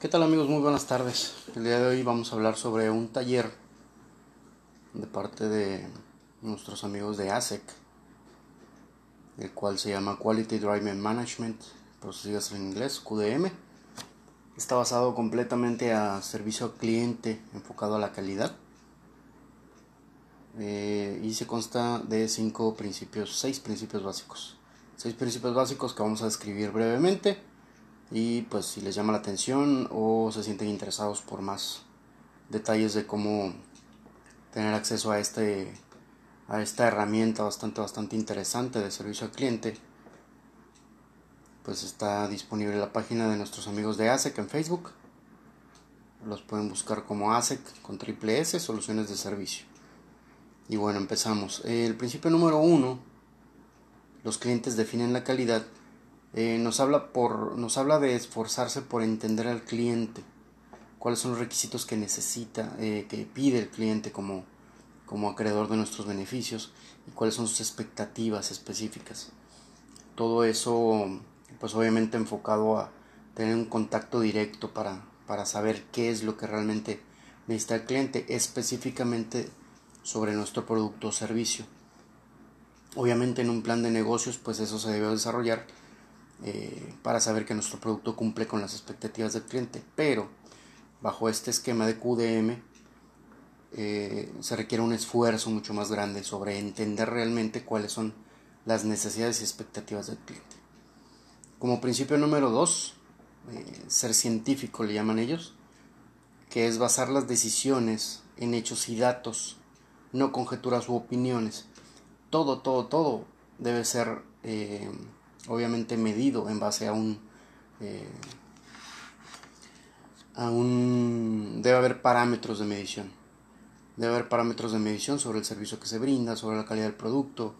¿Qué tal amigos? Muy buenas tardes. El día de hoy vamos a hablar sobre un taller de parte de nuestros amigos de ASEC, el cual se llama Quality Driving Management, por si en inglés, QDM. Está basado completamente a servicio al cliente enfocado a la calidad eh, y se consta de cinco principios, seis principios básicos. Seis principios básicos que vamos a describir brevemente y pues si les llama la atención o se sienten interesados por más detalles de cómo tener acceso a este a esta herramienta bastante bastante interesante de servicio al cliente pues está disponible la página de nuestros amigos de ASEC en Facebook. Los pueden buscar como ASEC con triple S soluciones de servicio. Y bueno empezamos. El principio número uno los clientes definen la calidad eh, nos, habla por, nos habla de esforzarse por entender al cliente, cuáles son los requisitos que necesita, eh, que pide el cliente como, como acreedor de nuestros beneficios y cuáles son sus expectativas específicas. Todo eso, pues obviamente enfocado a tener un contacto directo para, para saber qué es lo que realmente necesita el cliente, específicamente sobre nuestro producto o servicio. Obviamente en un plan de negocios, pues eso se debe desarrollar eh, para saber que nuestro producto cumple con las expectativas del cliente. Pero bajo este esquema de QDM eh, se requiere un esfuerzo mucho más grande sobre entender realmente cuáles son las necesidades y expectativas del cliente. Como principio número dos, eh, ser científico le llaman ellos, que es basar las decisiones en hechos y datos, no conjeturas u opiniones. Todo, todo, todo debe ser obviamente medido en base a un eh, a un debe haber parámetros de medición. Debe haber parámetros de medición sobre el servicio que se brinda sobre la calidad del producto.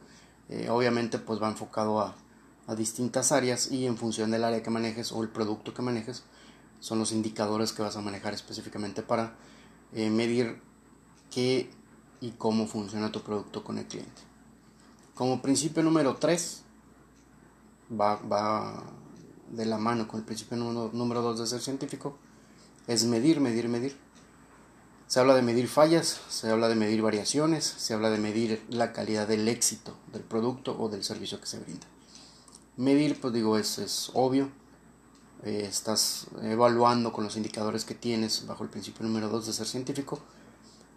Eh, obviamente pues va enfocado a, a distintas áreas y en función del área que manejes o el producto que manejes son los indicadores que vas a manejar específicamente para eh, medir qué y cómo funciona tu producto con el cliente. Como principio número 3 va, va de la mano con el principio número, dos de ser científico, es medir, medir, medir. Se habla de medir fallas, se habla de medir variaciones, se habla de medir la calidad del éxito del producto o del servicio que se brinda. Medir, pues digo, es, es obvio. Eh, estás evaluando con los indicadores que tienes bajo el principio número 2 de ser científico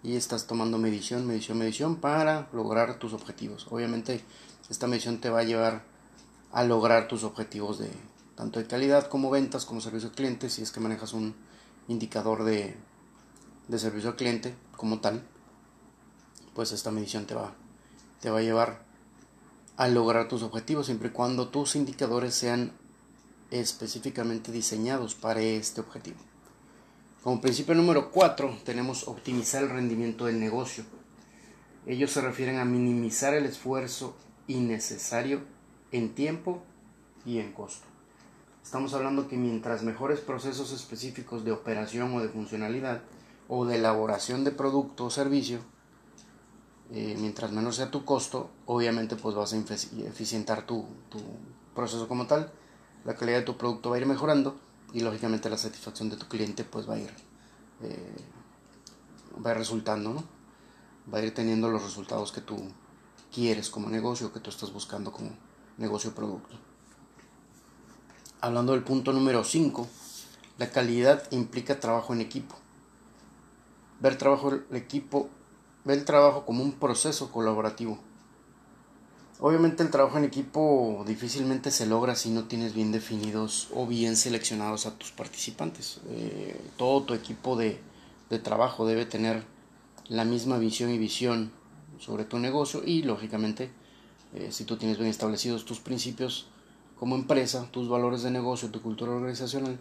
y estás tomando medición, medición, medición para lograr tus objetivos. Obviamente esta medición te va a llevar a lograr tus objetivos de tanto de calidad como ventas como servicio al cliente si es que manejas un indicador de, de servicio al cliente como tal pues esta medición te va te va a llevar a lograr tus objetivos siempre y cuando tus indicadores sean específicamente diseñados para este objetivo. Como principio número 4 tenemos optimizar el rendimiento del negocio. Ellos se refieren a minimizar el esfuerzo innecesario en tiempo y en costo. Estamos hablando que mientras mejores procesos específicos de operación o de funcionalidad o de elaboración de producto o servicio, eh, mientras menor sea tu costo, obviamente pues vas a eficientar tu, proceso como tal, la calidad de tu producto va a ir mejorando y lógicamente la satisfacción de tu cliente pues va a ir, eh, va resultando, ¿no? va a ir teniendo los resultados que tú quieres como negocio, que tú estás buscando como, negocio producto. Hablando del punto número 5, la calidad implica trabajo en equipo. Ver trabajo en equipo, ver el trabajo como un proceso colaborativo. Obviamente el trabajo en equipo difícilmente se logra si no tienes bien definidos o bien seleccionados a tus participantes. Eh, todo tu equipo de, de trabajo debe tener la misma visión y visión sobre tu negocio y lógicamente eh, si tú tienes bien establecidos tus principios como empresa, tus valores de negocio, tu cultura organizacional,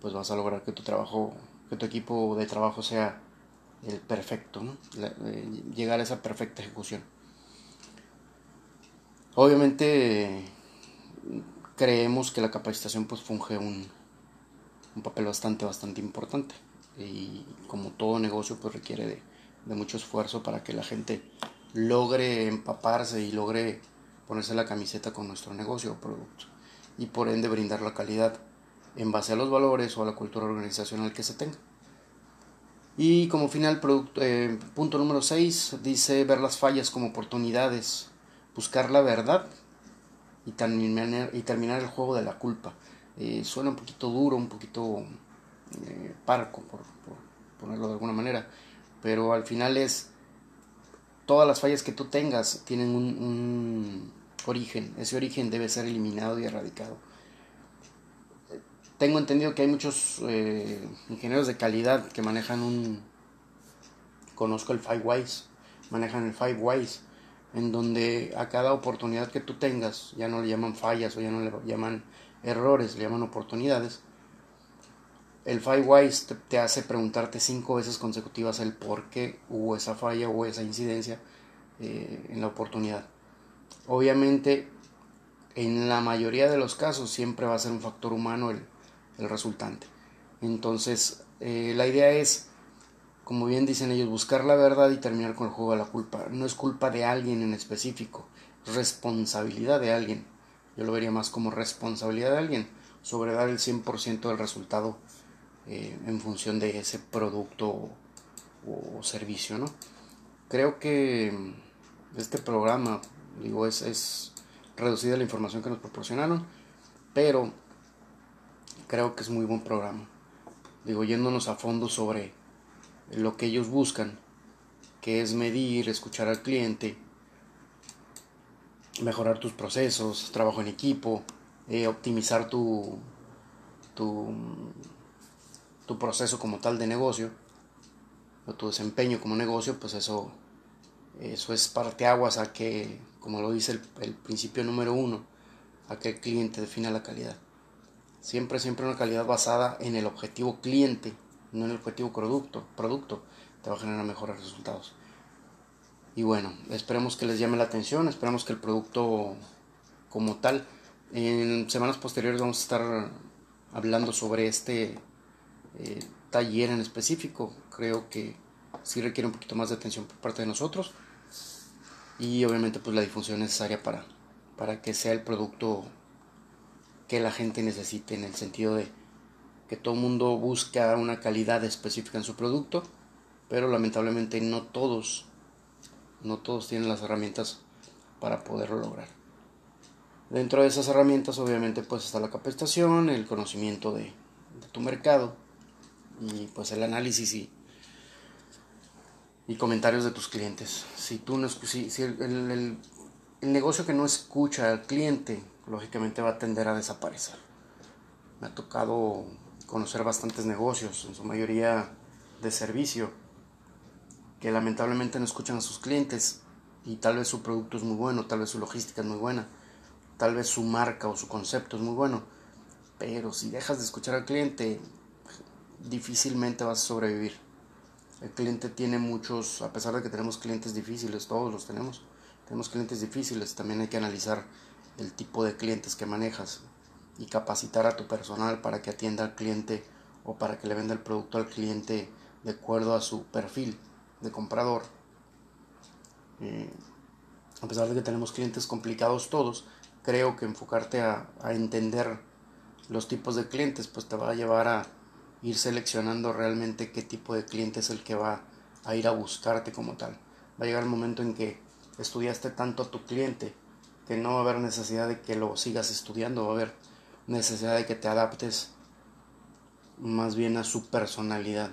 pues vas a lograr que tu trabajo, que tu equipo de trabajo sea el perfecto, eh, llegar a esa perfecta ejecución. Obviamente creemos que la capacitación pues funge un, papel bastante, bastante importante y como todo negocio pues requiere de mucho esfuerzo para que la gente logre empaparse y logre ponerse la camiseta con nuestro negocio o producto y por ende brindar la calidad en base a los valores o a la cultura organizacional que se tenga. Y como final, producto, eh, punto número 6, dice ver las fallas como oportunidades, buscar la verdad y terminar, el juego de la culpa. Eh, suena un poquito duro, un poquito eh, parco, por, ponerlo de alguna manera, pero al final es, todas las fallas que tú tengas tienen un origen, ese origen debe ser eliminado y erradicado tengo entendido que hay muchos eh, ingenieros de calidad que manejan un... Conozco el Five Wise, manejan el Five Wise, en donde a cada oportunidad que tú tengas, ya no le llaman fallas o ya no le llaman errores, le llaman oportunidades. El Five Wise te, hace preguntarte cinco veces consecutivas el por qué hubo esa falla o esa incidencia eh, en la oportunidad. Obviamente, en la mayoría de los casos siempre va a ser un factor humano el, el resultante. Entonces, eh, la idea es, como bien dicen ellos, buscar la verdad y terminar con el juego de la culpa. No es culpa de alguien en específico, es responsabilidad de alguien. Yo lo vería más como responsabilidad de alguien sobre dar el 100% del resultado eh, en función de ese producto o, servicio, ¿no? Creo que este programa, digo, es, es reducida la información que nos proporcionaron, pero creo que es muy buen programa. Digo, yéndonos a fondo sobre lo que ellos buscan, que es medir, escuchar al cliente, mejorar tus procesos, trabajo en equipo, eh, optimizar tu, tu, tu proceso como tal de negocio, o tu desempeño como negocio, pues eso, eso es parteaguas a que, como lo dice el, principio número uno, a que el cliente defina la calidad. Siempre, siempre una calidad basada en el objetivo cliente, no en el objetivo producto. Producto te va a generar mejores resultados. Y bueno, esperemos que les llame la atención, esperemos que el producto como tal, en semanas posteriores vamos a estar hablando sobre este eh, taller en específico. Creo que sí requiere un poquito más de atención por parte de nosotros y obviamente pues la difusión necesaria para, para que sea el producto que la gente necesite en el sentido de que todo mundo busca una calidad específica en su producto, pero lamentablemente no todos, no todos tienen las herramientas para poderlo lograr. Dentro de esas herramientas obviamente pues está la capacitación, el conocimiento de, tu mercado y pues el análisis y, y comentarios de tus clientes. Si tú no si, si el, el negocio que no escucha al cliente lógicamente va a tender a desaparecer. Me ha tocado conocer bastantes negocios, en su mayoría de servicio, que lamentablemente no escuchan a sus clientes y tal vez su producto es muy bueno, tal vez su logística es muy buena, tal vez su marca o su concepto es muy bueno, pero si dejas de escuchar al cliente, difícilmente vas a sobrevivir. El cliente tiene muchos, a pesar de que tenemos clientes difíciles, todos los tenemos, tenemos clientes difíciles, también hay que analizar el tipo de clientes que manejas y capacitar a tu personal para que atienda al cliente o para que le venda el producto al cliente de acuerdo a su perfil de comprador. Eh, a pesar de que tenemos clientes complicados todos, creo que enfocarte a, a entender los tipos de clientes pues te va a llevar a ir seleccionando realmente qué tipo de cliente es el que va a ir a buscarte como tal. Va a llegar el momento en que estudiaste tanto a tu cliente que no va a haber necesidad de que lo sigas estudiando, va a haber necesidad de que te adaptes más bien a su personalidad.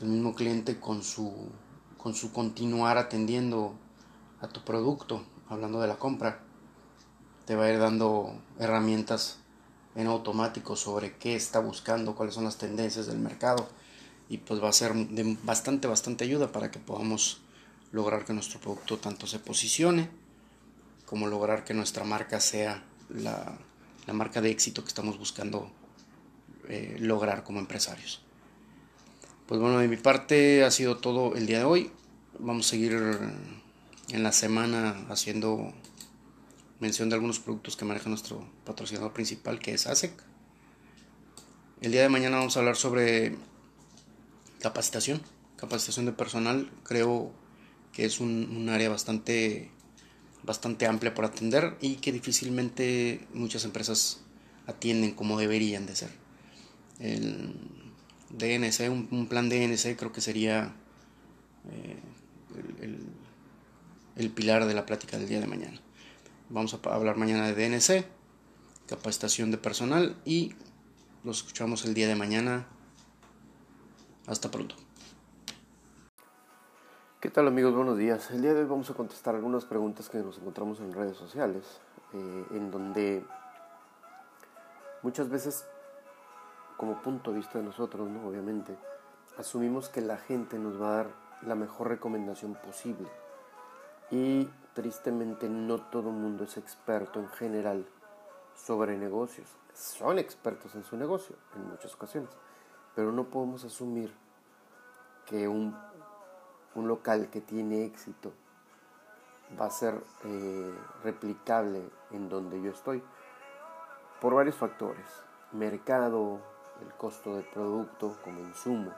El mismo cliente con su, con su continuar atendiendo a tu producto, hablando de la compra, te va a ir dando herramientas en automático sobre qué está buscando, cuáles son las tendencias del mercado y pues va a ser de bastante, bastante ayuda para que podamos lograr que nuestro producto tanto se posicione como lograr que nuestra marca sea la, marca de éxito que estamos buscando eh, lograr como empresarios. Pues bueno, de mi parte ha sido todo el día de hoy. Vamos a seguir en la semana haciendo mención de algunos productos que maneja nuestro patrocinador principal, que es ASEC. El día de mañana vamos a hablar sobre capacitación, capacitación de personal. Creo que es un área bastante bastante amplia por atender y que difícilmente muchas empresas atienden como deberían de ser. El DNC, un, plan DNC creo que sería eh, el, el, pilar de la plática del día de mañana. Vamos a hablar mañana de DNC, capacitación de personal y los escuchamos el día de mañana. Hasta pronto. ¿Qué tal amigos? Buenos días. El día de hoy vamos a contestar algunas preguntas que nos encontramos en redes sociales, eh, en donde muchas veces, como punto de vista de nosotros, ¿no? obviamente, asumimos que la gente nos va a dar la mejor recomendación posible. Y tristemente no todo mundo es experto en general sobre negocios. Son expertos en su negocio en muchas ocasiones, pero no podemos asumir que un, un local que tiene éxito va a ser eh, replicable en donde yo estoy por varios factores. Mercado, el costo del producto como insumo,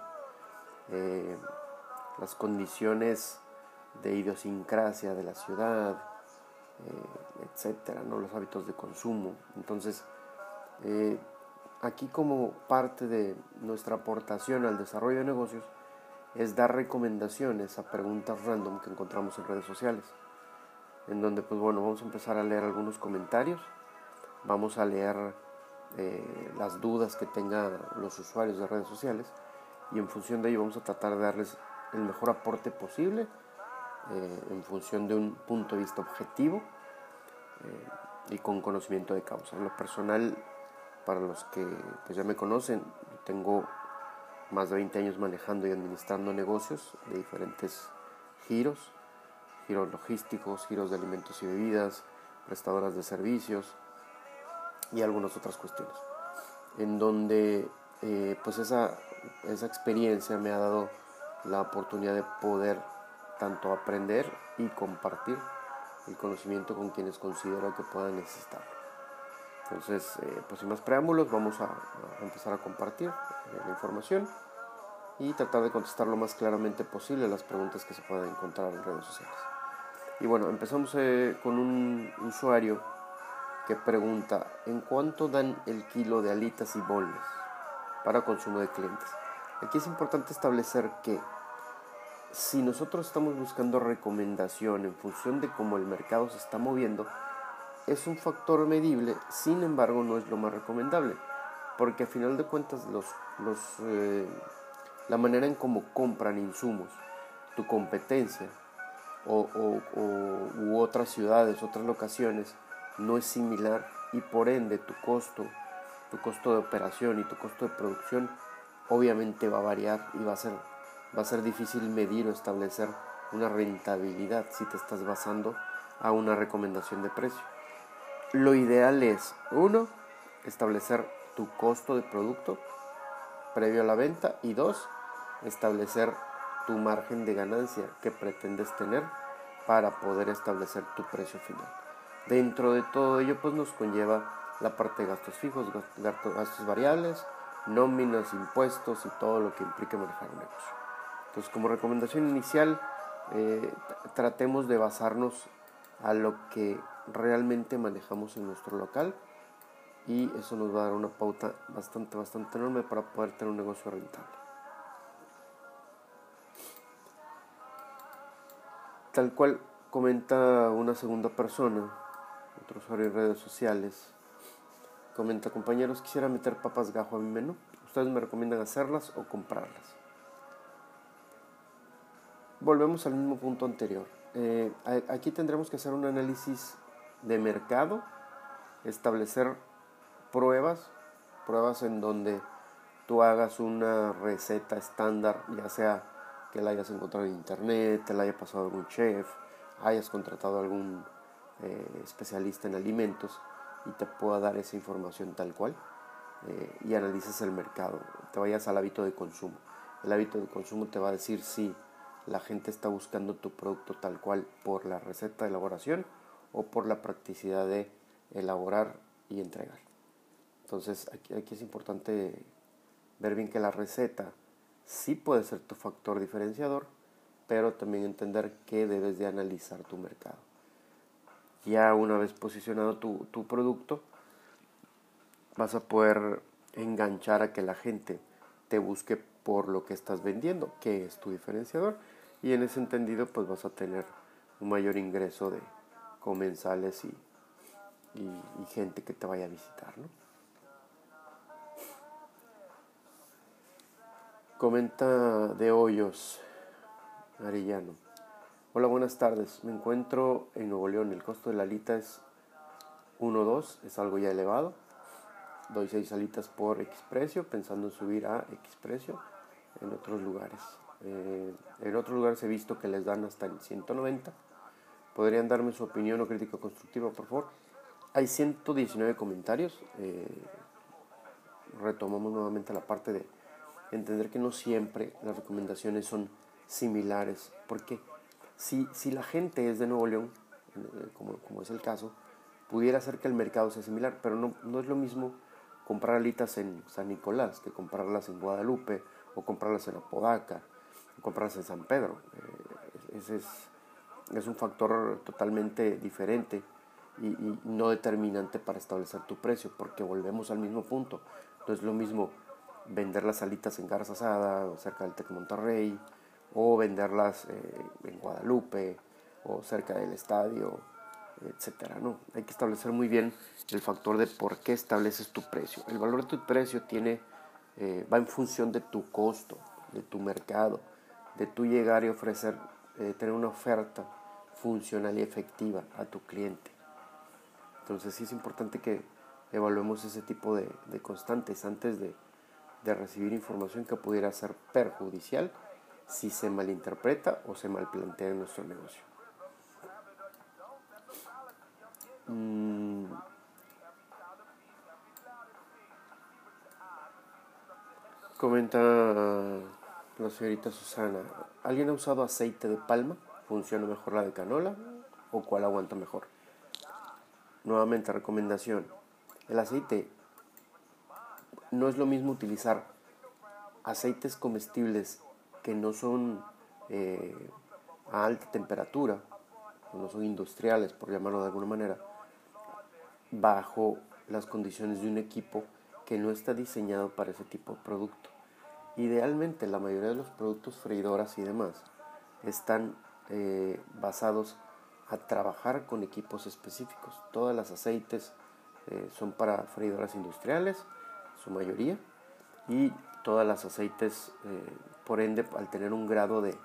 eh, las condiciones de idiosincrasia de la ciudad, eh, etcétera, ¿no? los hábitos de consumo. Entonces, eh, aquí como parte de nuestra aportación al desarrollo de negocios es dar recomendaciones a preguntas random que encontramos en redes sociales, en donde pues bueno, vamos a empezar a leer algunos comentarios vamos a leer eh, las dudas que tengan los usuarios de redes sociales y en función de ello vamos a tratar de darles el mejor aporte posible eh, en función de un punto de vista objetivo eh, y con conocimiento de causa. Lo personal, para los que pues, ya me conocen, tengo más de 20 años manejando y administrando negocios de diferentes giros, giros logísticos, giros de alimentos y bebidas, prestadoras de servicios, y algunas otras cuestiones. En donde eh, pues esa, esa experiencia me ha dado la oportunidad de poder tanto aprender y compartir el conocimiento con quienes considero que puedan necesitar. Entonces, eh, pues sin más preámbulos, vamos a, empezar a compartir eh, la información y tratar de contestar lo más claramente posible las preguntas que se puedan encontrar en redes sociales. Y bueno, empezamos con un usuario que pregunta, ¿en cuánto dan el kilo de alitas y boles para consumo de clientes? Aquí es importante establecer que si nosotros estamos buscando recomendación en función de cómo el mercado se está moviendo, es un factor medible, sin embargo no es lo más recomendable, porque a final de cuentas los, los, eh, la manera en cómo compran insumos, tu competencia o, u otras ciudades, otras locaciones, no es similar y por ende tu costo, tu costo de operación y tu costo de producción obviamente va a variar y va a ser, va a ser difícil medir o establecer una rentabilidad si te estás basando a una recomendación de precio. Lo ideal es, uno, establecer tu costo de producto previo a la venta y dos, establecer tu margen de ganancia que pretendes tener para poder establecer tu precio final. Dentro de todo ello, pues nos conlleva la parte de gastos fijos, gastos variables, nóminas, impuestos y todo lo que implique manejar un negocio. Entonces, como recomendación inicial, eh, tratemos de basarnos a lo que realmente manejamos en nuestro local y eso nos va a dar una pauta bastante, bastante enorme para poder tener un negocio rentable. Tal cual comenta una segunda persona, otro usuario en redes sociales. Comenta, compañeros, quisiera meter papas gajo a mi menú. ¿Ustedes me recomiendan hacerlas o comprarlas? Volvemos al mismo punto anterior. Eh, aquí tendremos que hacer un análisis de mercado, establecer pruebas, pruebas en donde tú hagas una receta estándar, ya sea que la hayas encontrado en internet, te la haya pasado algún chef, hayas contratado algún eh, especialista en alimentos y te pueda dar esa información tal cual eh, y analices el mercado, te vayas al hábito de consumo. El hábito de consumo te va a decir si la gente está buscando tu producto tal cual por la receta de elaboración o por la practicidad de elaborar y entregar. Entonces aquí, es importante ver bien que la receta sí puede ser tu factor diferenciador, pero también entender que debes de analizar tu mercado ya una vez posicionado tu, producto, vas a poder enganchar a que la gente te busque por lo que estás vendiendo, que es tu diferenciador, y en ese entendido pues vas a tener un mayor ingreso de comensales y, y, gente que te vaya a visitar. ¿no? Comenta de Hoyos, Arellano. Hola, buenas tardes. Me encuentro en Nuevo León. El costo de la alita es 1.2, es algo ya elevado. Doy 6 alitas por X precio, pensando en subir a X precio en otros lugares. Eh, en otros lugares he visto que les dan hasta el 190. ¿Podrían darme su opinión o crítica constructiva, por favor? Hay 119 comentarios. Eh, retomamos nuevamente la parte de entender que no siempre las recomendaciones son similares. Porque si, si la gente es de Nuevo León, eh, como, como es el caso, pudiera ser que el mercado sea similar, pero no, no es lo mismo comprar alitas en San Nicolás que comprarlas en Guadalupe o comprarlas en Apodaca o comprarlas en San Pedro. Eh, ese es, es, un factor totalmente diferente y, y, no determinante para establecer tu precio, porque volvemos al mismo punto. No es lo mismo vender las alitas en Garza Asada o cerca del Tec Monterrey o venderlas eh, en Guadalupe o cerca del estadio etcétera, ¿no? Hay que establecer muy bien el factor de por qué estableces tu precio. El valor de tu precio tiene, eh, va en función de tu costo, de tu mercado, de tu llegar y ofrecer, eh, tener una oferta funcional y efectiva a tu cliente. Entonces sí es importante que evaluemos ese tipo de, de constantes antes de, de recibir información que pudiera ser perjudicial si se malinterpreta o se malplantea en nuestro negocio. Mm. Comenta la señorita Susana, ¿alguien ha usado aceite de palma? ¿Funciona mejor la de canola o cuál aguanta mejor? Nuevamente, recomendación. El aceite no es lo mismo utilizar aceites comestibles que no son eh, a alta temperatura, no son industriales, por llamarlo de alguna manera, bajo las condiciones de un equipo que no está diseñado para ese tipo de producto. Idealmente la mayoría de los productos freidoras y demás están eh, basados a trabajar con equipos específicos. Todas las aceites eh, son para freidoras industriales, su mayoría, y todas las aceites, eh, por ende, al tener un grado de,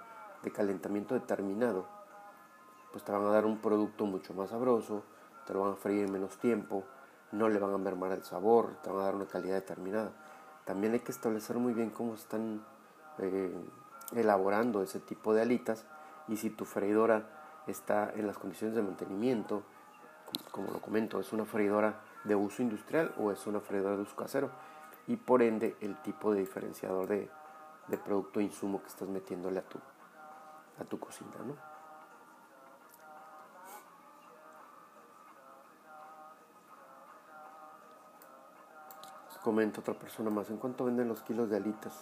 de calentamiento determinado, pues te van a dar un producto mucho más sabroso, te lo van a freír en menos tiempo, no le van a mermar el sabor, te van a dar una calidad determinada. También hay que establecer muy bien cómo están eh, elaborando ese tipo de alitas y si tu freidora está en las condiciones de mantenimiento, como lo comento, es una freidora de uso industrial o es una freidora de uso casero y por ende el tipo de diferenciador de, producto insumo que estás metiéndole a tu, a tu cocina. ¿no? Comenta otra persona más, ¿en cuánto venden los kilos de alitas?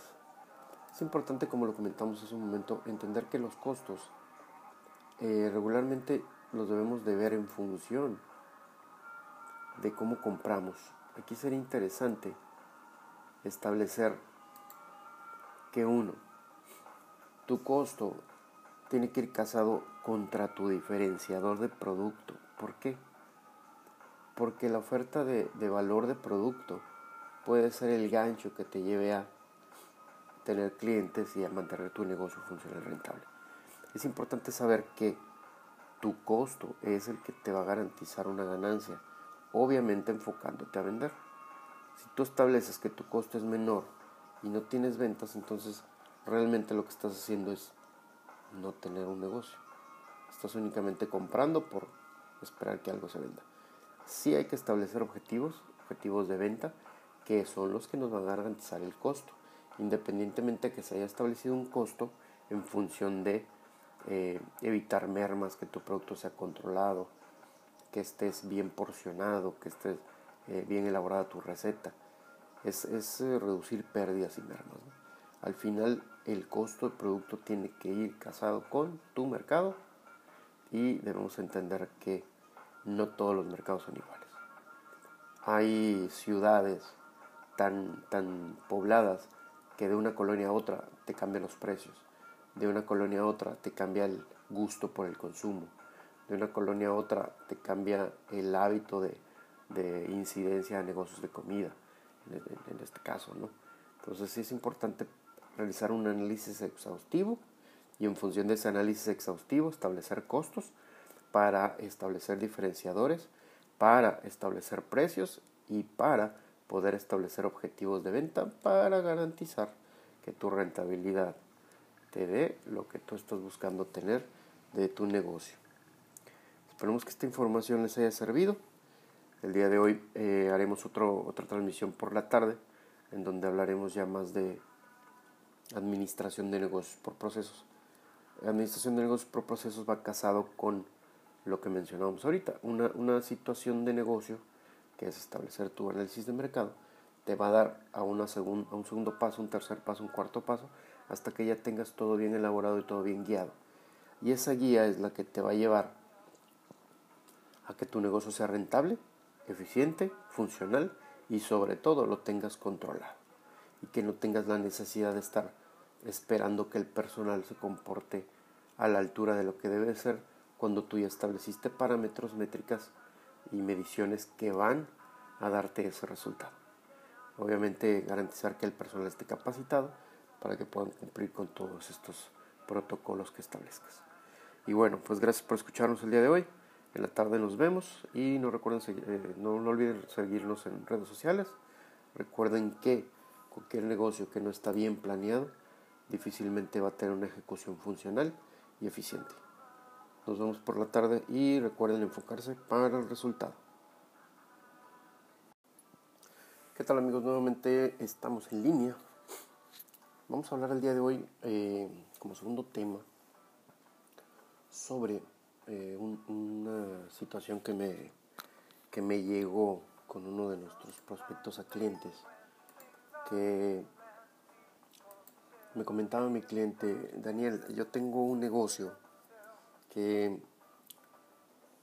Es importante, como lo comentamos hace un momento, entender que los costos eh, regularmente los debemos de ver en función de cómo compramos. Aquí sería interesante establecer que uno, tu costo tiene que ir casado contra tu diferenciador de producto. ¿Por qué? Porque la oferta de, de valor de producto puede ser el gancho que te lleve a tener clientes y a mantener tu negocio funcional rentable. Es importante saber que tu costo es el que te va a garantizar una ganancia, obviamente enfocándote a vender. Si tú estableces que tu costo es menor y no tienes ventas, entonces realmente lo que estás haciendo es no tener un negocio. Estás únicamente comprando por esperar que algo se venda. Sí hay que establecer objetivos, objetivos de venta, que son los que nos van a garantizar el costo, independientemente de que se haya establecido un costo en función de eh, evitar mermas, que tu producto sea controlado, que estés bien porcionado, que estés eh, bien elaborada tu receta. Es, eh, reducir pérdidas y mermas. Al final el costo del producto tiene que ir casado con tu mercado y debemos entender que no todos los mercados son iguales hay ciudades tan, tan pobladas que de una colonia a otra te cambian los precios, de una colonia a otra te cambia el gusto por el consumo, de una colonia a otra te cambia el hábito de, incidencia a negocios de comida, en, este caso, ¿no? Entonces sí es importante realizar un análisis exhaustivo y en función de ese análisis exhaustivo establecer costos para establecer diferenciadores, para establecer precios y para poder establecer objetivos de venta para garantizar que tu rentabilidad te dé lo que tú estás buscando tener de tu negocio. Esperemos que esta información les haya servido. El día de hoy eh, haremos otro, otra transmisión por la tarde en donde hablaremos ya más de administración de negocios por procesos. administración de negocios por procesos va casado con lo que mencionábamos ahorita, una, una situación de negocio que es establecer tu análisis de mercado, te va a dar a, una a un segundo paso, un tercer paso, un cuarto paso, hasta que ya tengas todo bien elaborado y todo bien guiado. Y esa guía es la que te va a llevar a que tu negocio sea rentable, eficiente, funcional y sobre todo lo tengas controlado. Y que no tengas la necesidad de estar esperando que el personal se comporte a la altura de lo que debe ser cuando tú ya estableciste parámetros, métricas y mediciones que van a darte ese resultado. Obviamente garantizar que el personal esté capacitado para que puedan cumplir con todos estos protocolos que establezcas. Y bueno, pues gracias por escucharnos el día de hoy. En la tarde nos vemos y no recuerden eh, no, no olviden seguirnos en redes sociales. Recuerden que cualquier negocio que no está bien planeado difícilmente va a tener una ejecución funcional y eficiente. Nos vemos por la tarde y recuerden enfocarse para el resultado. ¿Qué tal amigos? Nuevamente estamos en línea. Vamos a hablar el día de hoy eh, como segundo tema sobre eh, una situación que me, que me llegó con uno de nuestros prospectos a clientes que me comentaba mi cliente, Daniel, yo tengo un negocio que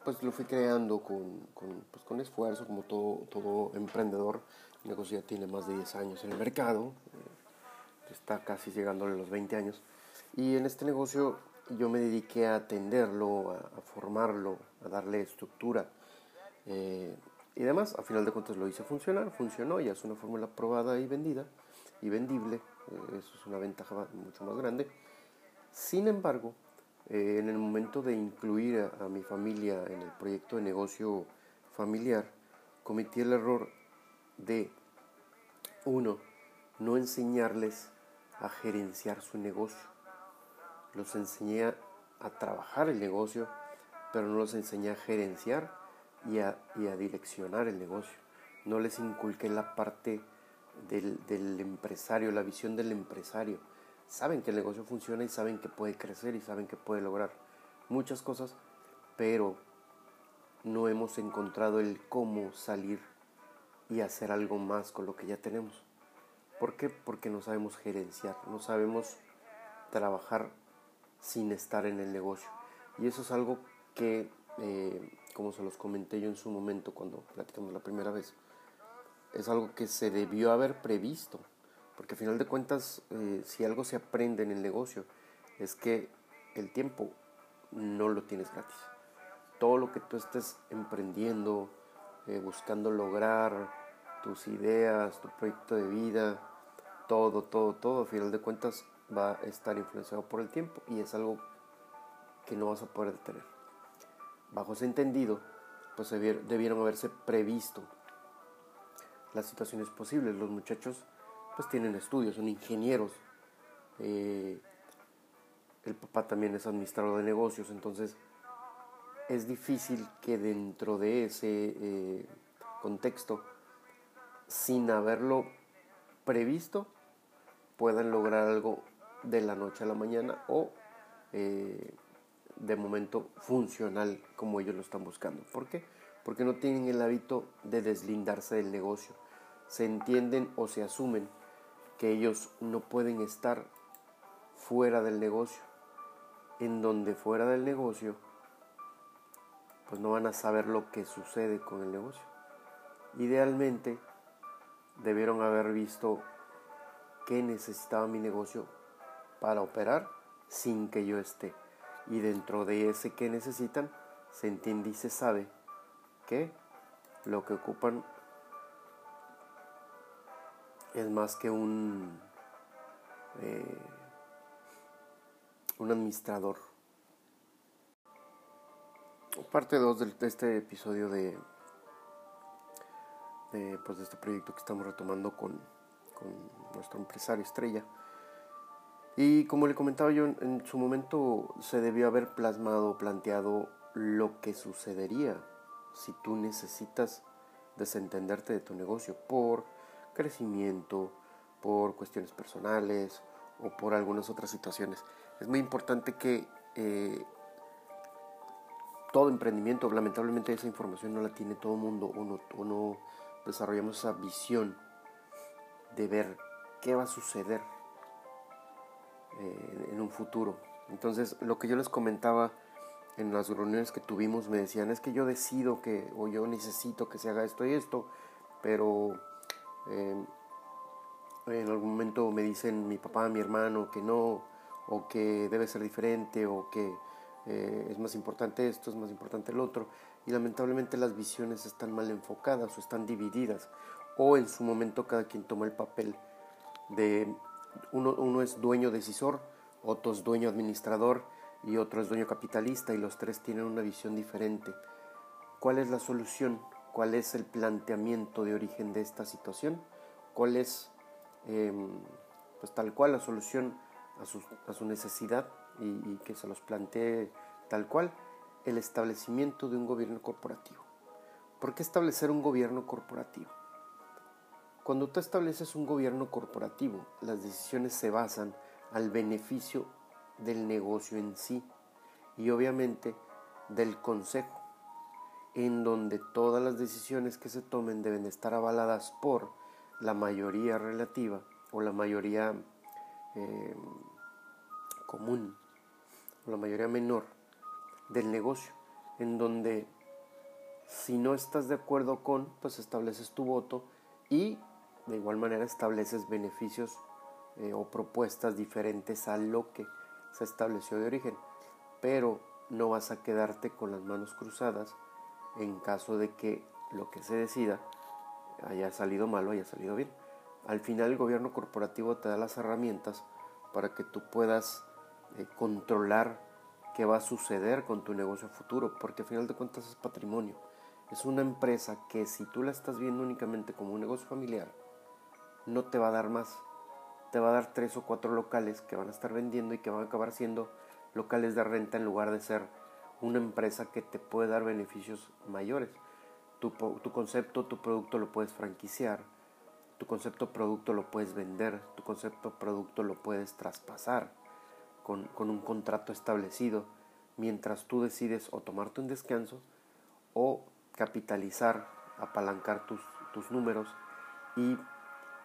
pues lo fui creando con, con, pues, con esfuerzo, como todo, todo emprendedor. El negocio ya tiene más de 10 años en el mercado, eh, está casi llegando a los 20 años. Y en este negocio yo me dediqué a atenderlo, a, formarlo, a darle estructura eh, y demás. A final de cuentas lo hice funcionar, funcionó, ya es una fórmula probada y vendida y vendible. Eh, eso es una ventaja mucho más grande. Sin embargo, eh, en el momento de incluir a, mi familia en el proyecto de negocio familiar, cometí el error de, uno, no enseñarles a gerenciar su negocio. Los enseñé a, trabajar el negocio, pero no los enseñé a gerenciar y a, direccionar el negocio. No les inculqué la parte del empresario, la visión del empresario saben que el negocio funciona y saben que puede crecer y saben que puede lograr muchas cosas, pero no hemos encontrado el cómo salir y hacer algo más con lo que ya tenemos. ¿Por qué? Porque no sabemos gerenciar, no sabemos trabajar sin estar en el negocio. Y eso es algo que, eh, como se los comenté yo en su momento cuando platicamos la primera vez, es algo que se debió haber previsto porque al final de cuentas, eh, si algo se aprende en el negocio, es que el tiempo no lo tienes gratis. Todo lo que tú estés emprendiendo, eh, buscando lograr, tus ideas, tu proyecto de vida, todo, todo, todo, al final de cuentas va a estar influenciado por el tiempo y es algo que no vas a poder detener. Bajo ese entendido, pues debieron haberse previsto las situaciones posibles. Los muchachos pues tienen estudios, son ingenieros. Eh, el papá también es administrador de negocios, entonces es difícil que dentro de ese eh, contexto, sin haberlo previsto, puedan lograr algo de la noche a la mañana o eh, de momento funcional como ellos lo están buscando. ¿Por qué? Porque no tienen el hábito de deslindarse del negocio. Se entienden o se asumen que ellos no pueden estar fuera del negocio, en donde fuera del negocio, pues no van a saber lo que sucede con el negocio. Idealmente, debieron haber visto qué necesitaba mi negocio para operar sin que yo esté. Y dentro de ese que necesitan, se entiende y se sabe que lo que ocupan es más que un, eh, un administrador. Parte 2 de este episodio de, de, pues de este proyecto que estamos retomando con, con nuestro empresario estrella. Y como le comentaba yo, en su momento se debió haber plasmado, planteado lo que sucedería si tú necesitas desentenderte de tu negocio por crecimiento, por cuestiones personales o por algunas otras situaciones. Es muy importante que eh, todo emprendimiento, lamentablemente esa información no la tiene todo el mundo o no, o no desarrollamos esa visión de ver qué va a suceder eh, en un futuro. Entonces, lo que yo les comentaba en las reuniones que tuvimos, me decían, es que yo decido que, o yo necesito que se haga esto y esto, pero eh, en algún momento me dicen mi papá, mi hermano, que no, o que debe ser diferente, o que eh, es más importante esto, es más importante el otro, y lamentablemente las visiones están mal enfocadas o están divididas, o en su momento cada quien toma el papel de uno, es dueño decisor, otro es dueño administrador y otro es dueño capitalista y los tres tienen una visión diferente. ¿Cuál es la solución? ¿Cuál es el planteamiento de origen de esta situación? ¿Cuál es, em, pues tal cual, la solución a su, necesidad y, y que se los plantee tal cual? El establecimiento de un gobierno corporativo. ¿Por qué establecer un gobierno corporativo? Cuando tú estableces un gobierno corporativo, las decisiones se basan al beneficio del negocio en sí y obviamente del consejo, en donde todas las decisiones que se tomen deben estar avaladas por la mayoría relativa o la mayoría eh, común o la mayoría menor del negocio, en donde si no estás de acuerdo con, pues estableces tu voto y de igual manera estableces beneficios eh, o propuestas diferentes a lo que se estableció de origen, pero no vas a quedarte con las manos cruzadas en caso de que lo que se decida haya salido mal o haya salido bien. Al final el gobierno corporativo te da las herramientas para que tú puedas eh, controlar qué va a suceder con tu negocio futuro, porque al final de cuentas es patrimonio. Es una empresa que si tú la estás viendo únicamente como un negocio familiar, no te va a dar más. Te va a dar tres o cuatro locales que van a estar vendiendo y que van a acabar siendo locales de renta en lugar de ser una empresa que te puede dar beneficios mayores. Tu, tu concepto, tu producto lo puedes franquiciar, tu concepto producto lo puedes vender, tu concepto producto lo puedes traspasar con, con un contrato establecido, mientras tú decides o tomarte un descanso o capitalizar, apalancar tus, tus números y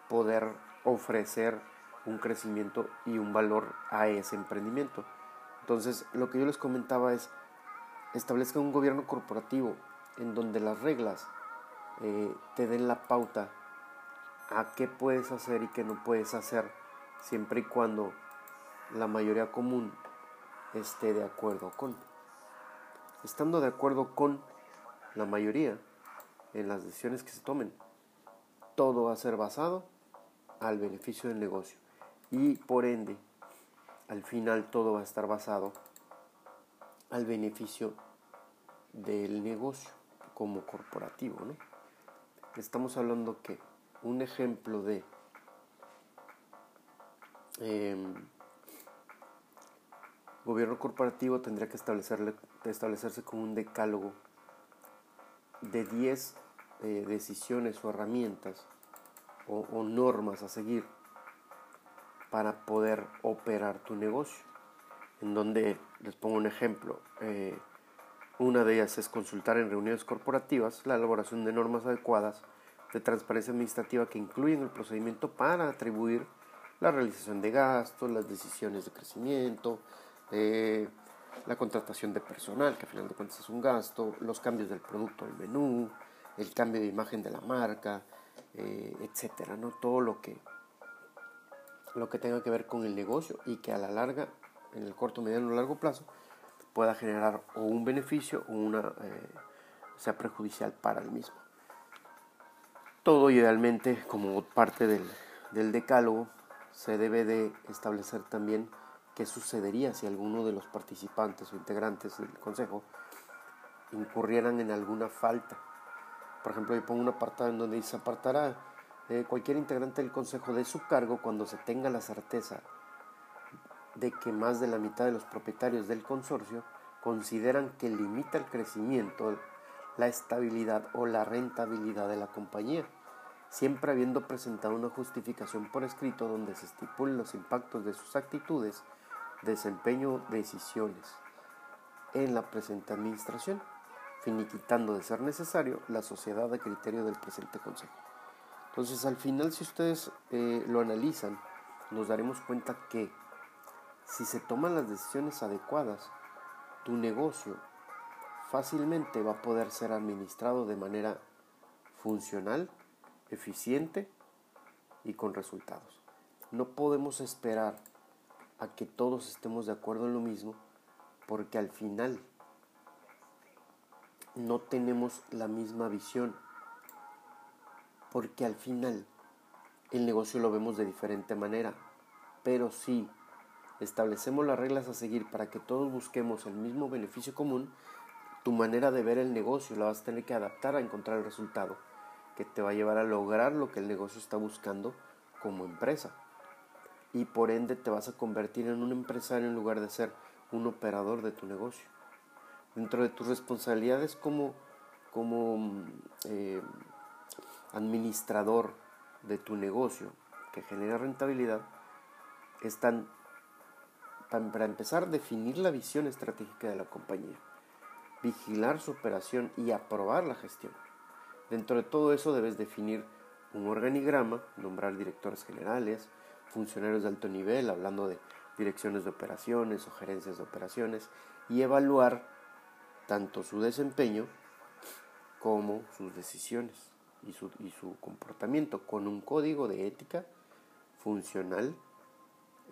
poder ofrecer un crecimiento y un valor a ese emprendimiento. Entonces, lo que yo les comentaba es, establezca un gobierno corporativo en donde las reglas eh, te den la pauta a qué puedes hacer y qué no puedes hacer, siempre y cuando la mayoría común esté de acuerdo con. Estando de acuerdo con la mayoría en las decisiones que se tomen, todo va a ser basado al beneficio del negocio. Y por ende, al final todo va a estar basado al beneficio del negocio como corporativo. ¿no? Estamos hablando que un ejemplo de em, gobierno corporativo tendría que establecerle, establecerse como un decálogo de 10 eh, decisiones o herramientas o, normas a seguir para poder operar tu negocio. En donde, les pongo un ejemplo, eh, una de ellas es consultar en reuniones corporativas la elaboración de normas adecuadas de transparencia administrativa que incluyen el procedimiento para atribuir la realización de gastos, las decisiones de crecimiento, eh, la contratación de personal, que a final de cuentas es un gasto, los cambios del producto al menú, el cambio de imagen de la marca, eh, etcétera, ¿no? Todo lo que, lo que tenga que ver con el negocio y que a la larga, en el corto, mediano o largo plazo, pueda generar o un beneficio o una eh, sea perjudicial para el mismo. Todo idealmente como parte del, del decálogo se debe de establecer también qué sucedería si alguno de los participantes o integrantes del consejo incurrieran en alguna falta. Por ejemplo, yo pongo un apartado en donde dice apartará eh, cualquier integrante del consejo de su cargo cuando se tenga la certeza de que más de la mitad de los propietarios del consorcio consideran que limita el crecimiento, la estabilidad o la rentabilidad de la compañía, siempre habiendo presentado una justificación por escrito donde se estipulen los impactos de sus actitudes, desempeño, decisiones en la presente administración, finiquitando de ser necesario la sociedad de criterio del presente consejo. Entonces, al final, si ustedes eh, lo analizan, nos daremos cuenta que si se toman las decisiones adecuadas, tu negocio fácilmente va a poder ser administrado de manera funcional, eficiente y con resultados. No podemos esperar a que todos estemos de acuerdo en lo mismo porque al final no tenemos la misma visión porque al final el negocio lo vemos de diferente manera pero si establecemos las reglas a seguir para que todos busquemos el mismo beneficio común tu manera de ver el negocio la vas a tener que adaptar a encontrar el resultado que te va a llevar a lograr lo que el negocio está buscando como empresa y por ende te vas a convertir en un empresario en lugar de ser un operador de tu negocio. Dentro de tus responsabilidades como, como eh, administrador de tu negocio que genera rentabilidad, están, para empezar, definir la visión estratégica de la compañía, vigilar su operación y aprobar la gestión. Dentro de todo eso debes definir un organigrama, nombrar directores generales, funcionarios de alto nivel, hablando de direcciones de operaciones o gerencias de operaciones, y evaluar tanto su desempeño como sus decisiones y su, y su comportamiento con un código de ética funcional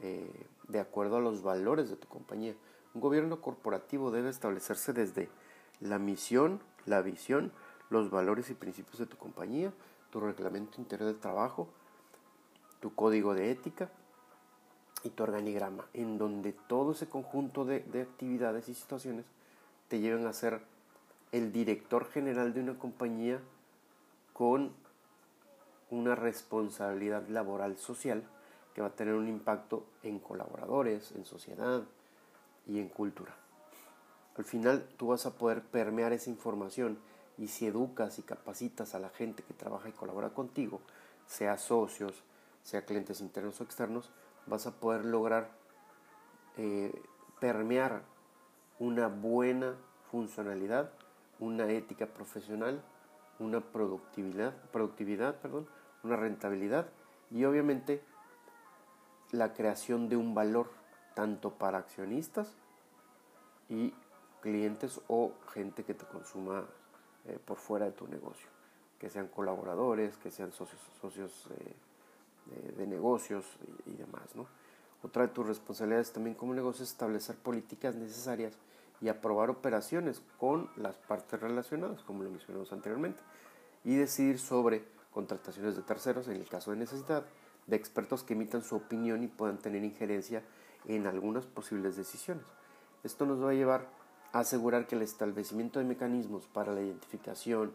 eh, de acuerdo a los valores de tu compañía. Un gobierno corporativo debe establecerse desde la misión, la visión, los valores y principios de tu compañía, tu reglamento interior de trabajo, tu código de ética y tu organigrama, en donde todo ese conjunto de, actividades y situaciones te lleven a ser el director general de una compañía con una responsabilidad laboral social que va a tener un impacto en colaboradores, en sociedad y en cultura. Al final tú vas a poder permear esa información y si educas y capacitas a la gente que trabaja y colabora contigo, sea socios, sea clientes internos o externos, vas a poder lograr eh, permear una buena funcionalidad, una ética profesional, una productividad, productividad perdón, una rentabilidad y obviamente la creación de un valor tanto para accionistas y clientes o gente que te consuma eh, por fuera de tu negocio, que sean colaboradores, que sean socios, socios eh, de, negocios y, demás. ¿no? Otra de tus responsabilidades también como negocio es establecer políticas necesarias y aprobar operaciones con las partes relacionadas, como lo mencionamos anteriormente, y decidir sobre contrataciones de terceros en el caso de necesidad, de expertos que emitan su opinión y puedan tener injerencia en algunas posibles decisiones. Esto nos va a llevar a asegurar que el establecimiento de mecanismos para la identificación,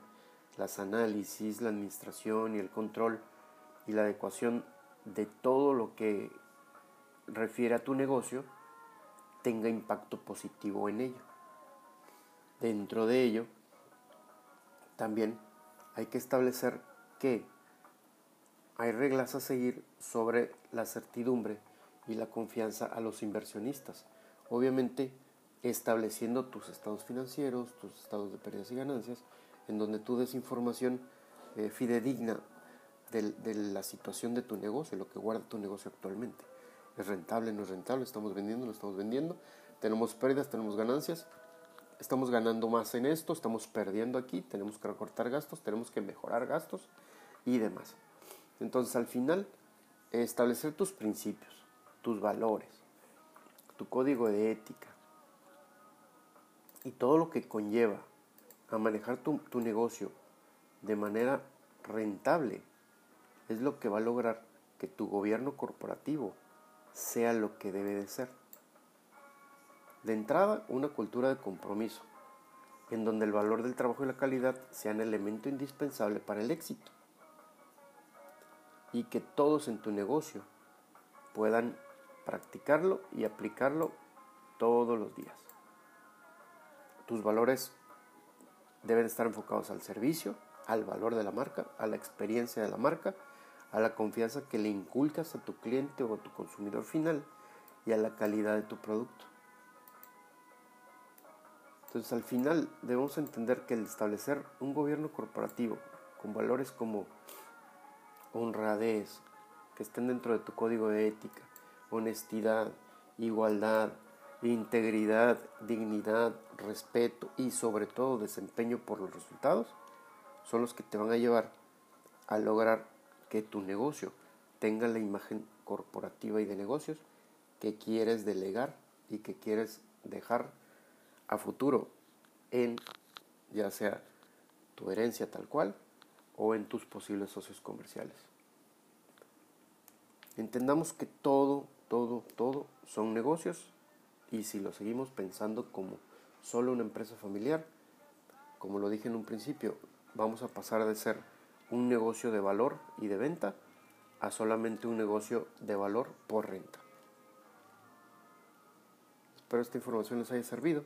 las análisis, la administración y el control y la adecuación de todo lo que refiere a tu negocio tenga impacto positivo en ello. Dentro de ello, también hay que establecer que hay reglas a seguir sobre la certidumbre y la confianza a los inversionistas. Obviamente, estableciendo tus estados financieros, tus estados de pérdidas y ganancias, en donde tú des información eh, fidedigna de, la situación de tu negocio, lo que guarda tu negocio actualmente. ¿Es rentable, no es rentable? ¿Estamos vendiendo, no estamos vendiendo? ¿Tenemos pérdidas, tenemos ganancias? estamos ganando más en esto, estamos perdiendo aquí, tenemos que recortar gastos, tenemos que mejorar gastos y demás. Entonces al final, establecer tus principios, tus valores, tu código de ética y todo lo que conlleva a manejar tu, tu negocio de manera rentable es lo que va a lograr que tu gobierno corporativo sea lo que debe de ser. De entrada, una cultura de compromiso, en donde el valor del trabajo y la calidad sean elemento indispensable para el éxito. Y que todos en tu negocio puedan practicarlo y aplicarlo todos los días. Tus valores deben estar enfocados al servicio, al valor de la marca, a la experiencia de la marca, a la confianza que le inculcas a tu cliente o a tu consumidor final y a la calidad de tu producto. Entonces al final debemos entender que el establecer un gobierno corporativo con valores como honradez, que estén dentro de tu código de ética, honestidad, igualdad, integridad, dignidad, respeto y sobre todo desempeño por los resultados, son los que te van a llevar a lograr que tu negocio tenga la imagen corporativa y de negocios que quieres delegar y que quieres dejar a futuro en ya sea tu herencia tal cual o en tus posibles socios comerciales. Entendamos que todo, todo, todo son negocios y si lo seguimos pensando como solo una empresa familiar, como lo dije en un principio, vamos a pasar de ser un negocio de valor y de venta a solamente un negocio de valor por renta. Espero esta información les haya servido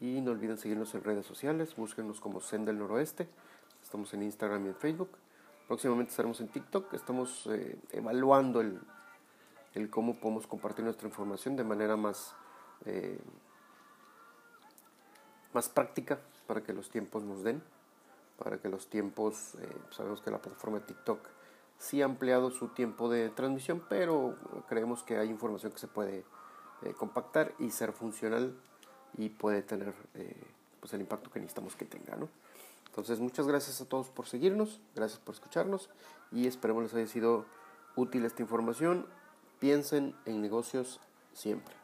y no olviden seguirnos en redes sociales, búsquenos como Zen del Noroeste, estamos en Instagram y en Facebook, próximamente estaremos en TikTok, estamos eh, evaluando el, el, cómo podemos compartir nuestra información de manera más, eh, más práctica para que los tiempos nos den para que los tiempos, eh, sabemos que la plataforma TikTok sí ha ampliado su tiempo de transmisión, pero creemos que hay información que se puede compactar y ser funcional y puede tener pues el impacto que necesitamos que tenga. ¿no? Entonces, muchas gracias a todos por seguirnos, gracias por escucharnos y esperemos les haya sido útil esta información. Piensen en negocios siempre.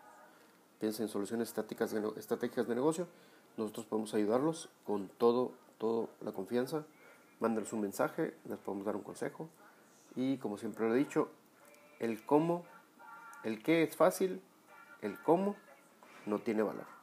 Piensen en soluciones estratégicas de negocio. Nosotros podemos ayudarlos con todo toda la confianza, mándanos un mensaje, les podemos dar un consejo. Y como siempre lo he dicho, el cómo, el qué es fácil, el cómo no tiene valor.